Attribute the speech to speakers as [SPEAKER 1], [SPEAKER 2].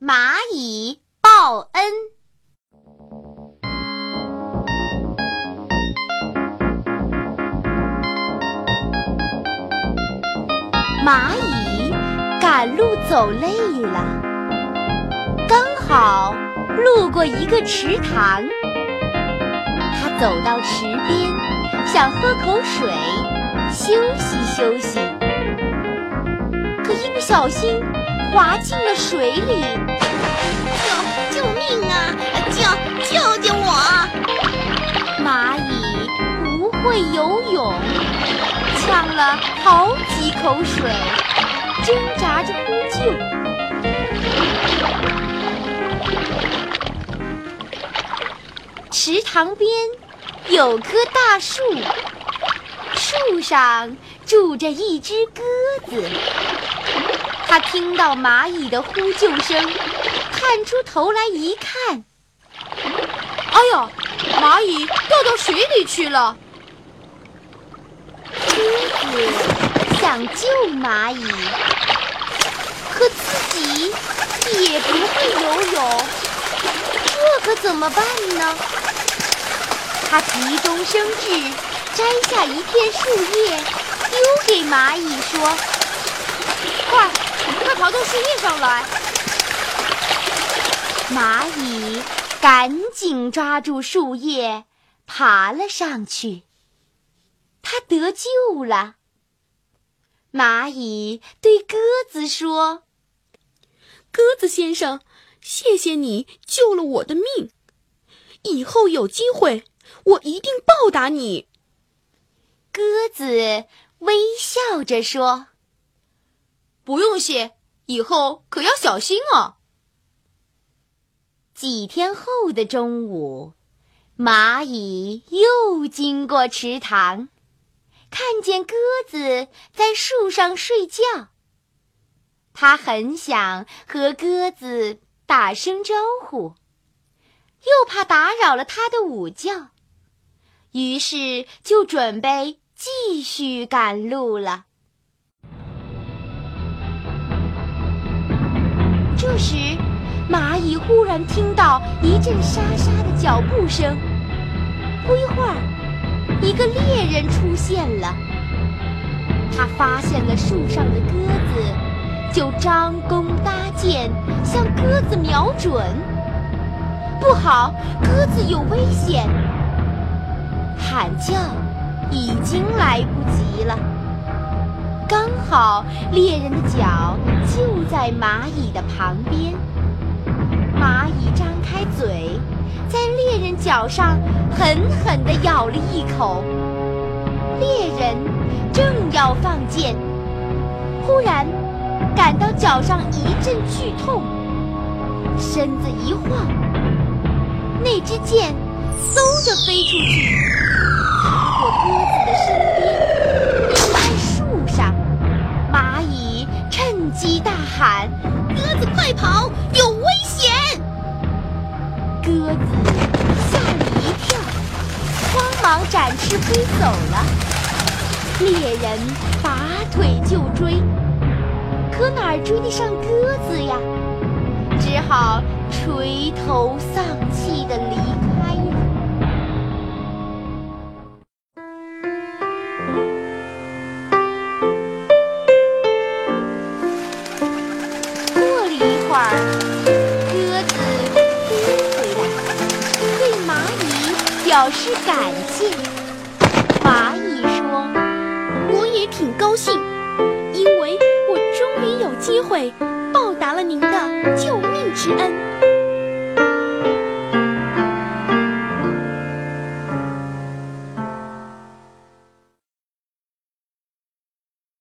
[SPEAKER 1] 蚂蚁报恩。蚂蚁赶路走累了，刚好路过一个池塘，它走到池边，想喝口水，休息休息。可一不小心滑进了水里，
[SPEAKER 2] 救救命啊！救救救我！
[SPEAKER 1] 蚂蚁不会游泳，呛了好几口水，挣扎着呼救。池塘边有棵大树，树上住着一只鸽子。它听到蚂蚁的呼救声，探出头来一看，
[SPEAKER 3] 哎呦，蚂蚁掉到水里去了！
[SPEAKER 1] 狮子想救蚂蚁，可自己也不会游泳，这可怎么办呢？他急中生智，摘下一片树叶，丢给蚂蚁说：“
[SPEAKER 3] 快！”快跑到树叶上来！
[SPEAKER 1] 蚂蚁赶紧抓住树叶，爬了上去。它得救了。蚂蚁对鸽子说：“
[SPEAKER 3] 鸽子先生，谢谢你救了我的命，以后有机会我一定报答你。”
[SPEAKER 1] 鸽子微笑着说：“
[SPEAKER 3] 不用谢。”以后可要小心哦。
[SPEAKER 1] 几天后的中午，蚂蚁又经过池塘，看见鸽子在树上睡觉。它很想和鸽子打声招呼，又怕打扰了它的午觉，于是就准备继续赶路了。时，蚂蚁忽然听到一阵沙沙的脚步声。不一会儿，一个猎人出现了。他发现了树上的鸽子，就张弓搭箭，向鸽子瞄准。不好，鸽子有危险！喊叫已经来不及了。刚好猎人的脚就在蚂蚁的旁边，蚂蚁张开嘴，在猎人脚上狠狠地咬了一口。猎人正要放箭，忽然感到脚上一阵剧痛，身子一晃，那支箭嗖地飞出去，擦过鸽子的身边，鸡大喊：“
[SPEAKER 2] 鸽子快跑，有危险！”
[SPEAKER 1] 鸽子吓了一跳，慌忙展翅飞走了。猎人拔腿就追，可哪儿追得上鸽子呀？只好垂头丧气地离表示感谢。蚂蚁说：“
[SPEAKER 3] 我也挺高兴，因为我终于有机会报答了您的救命之恩。”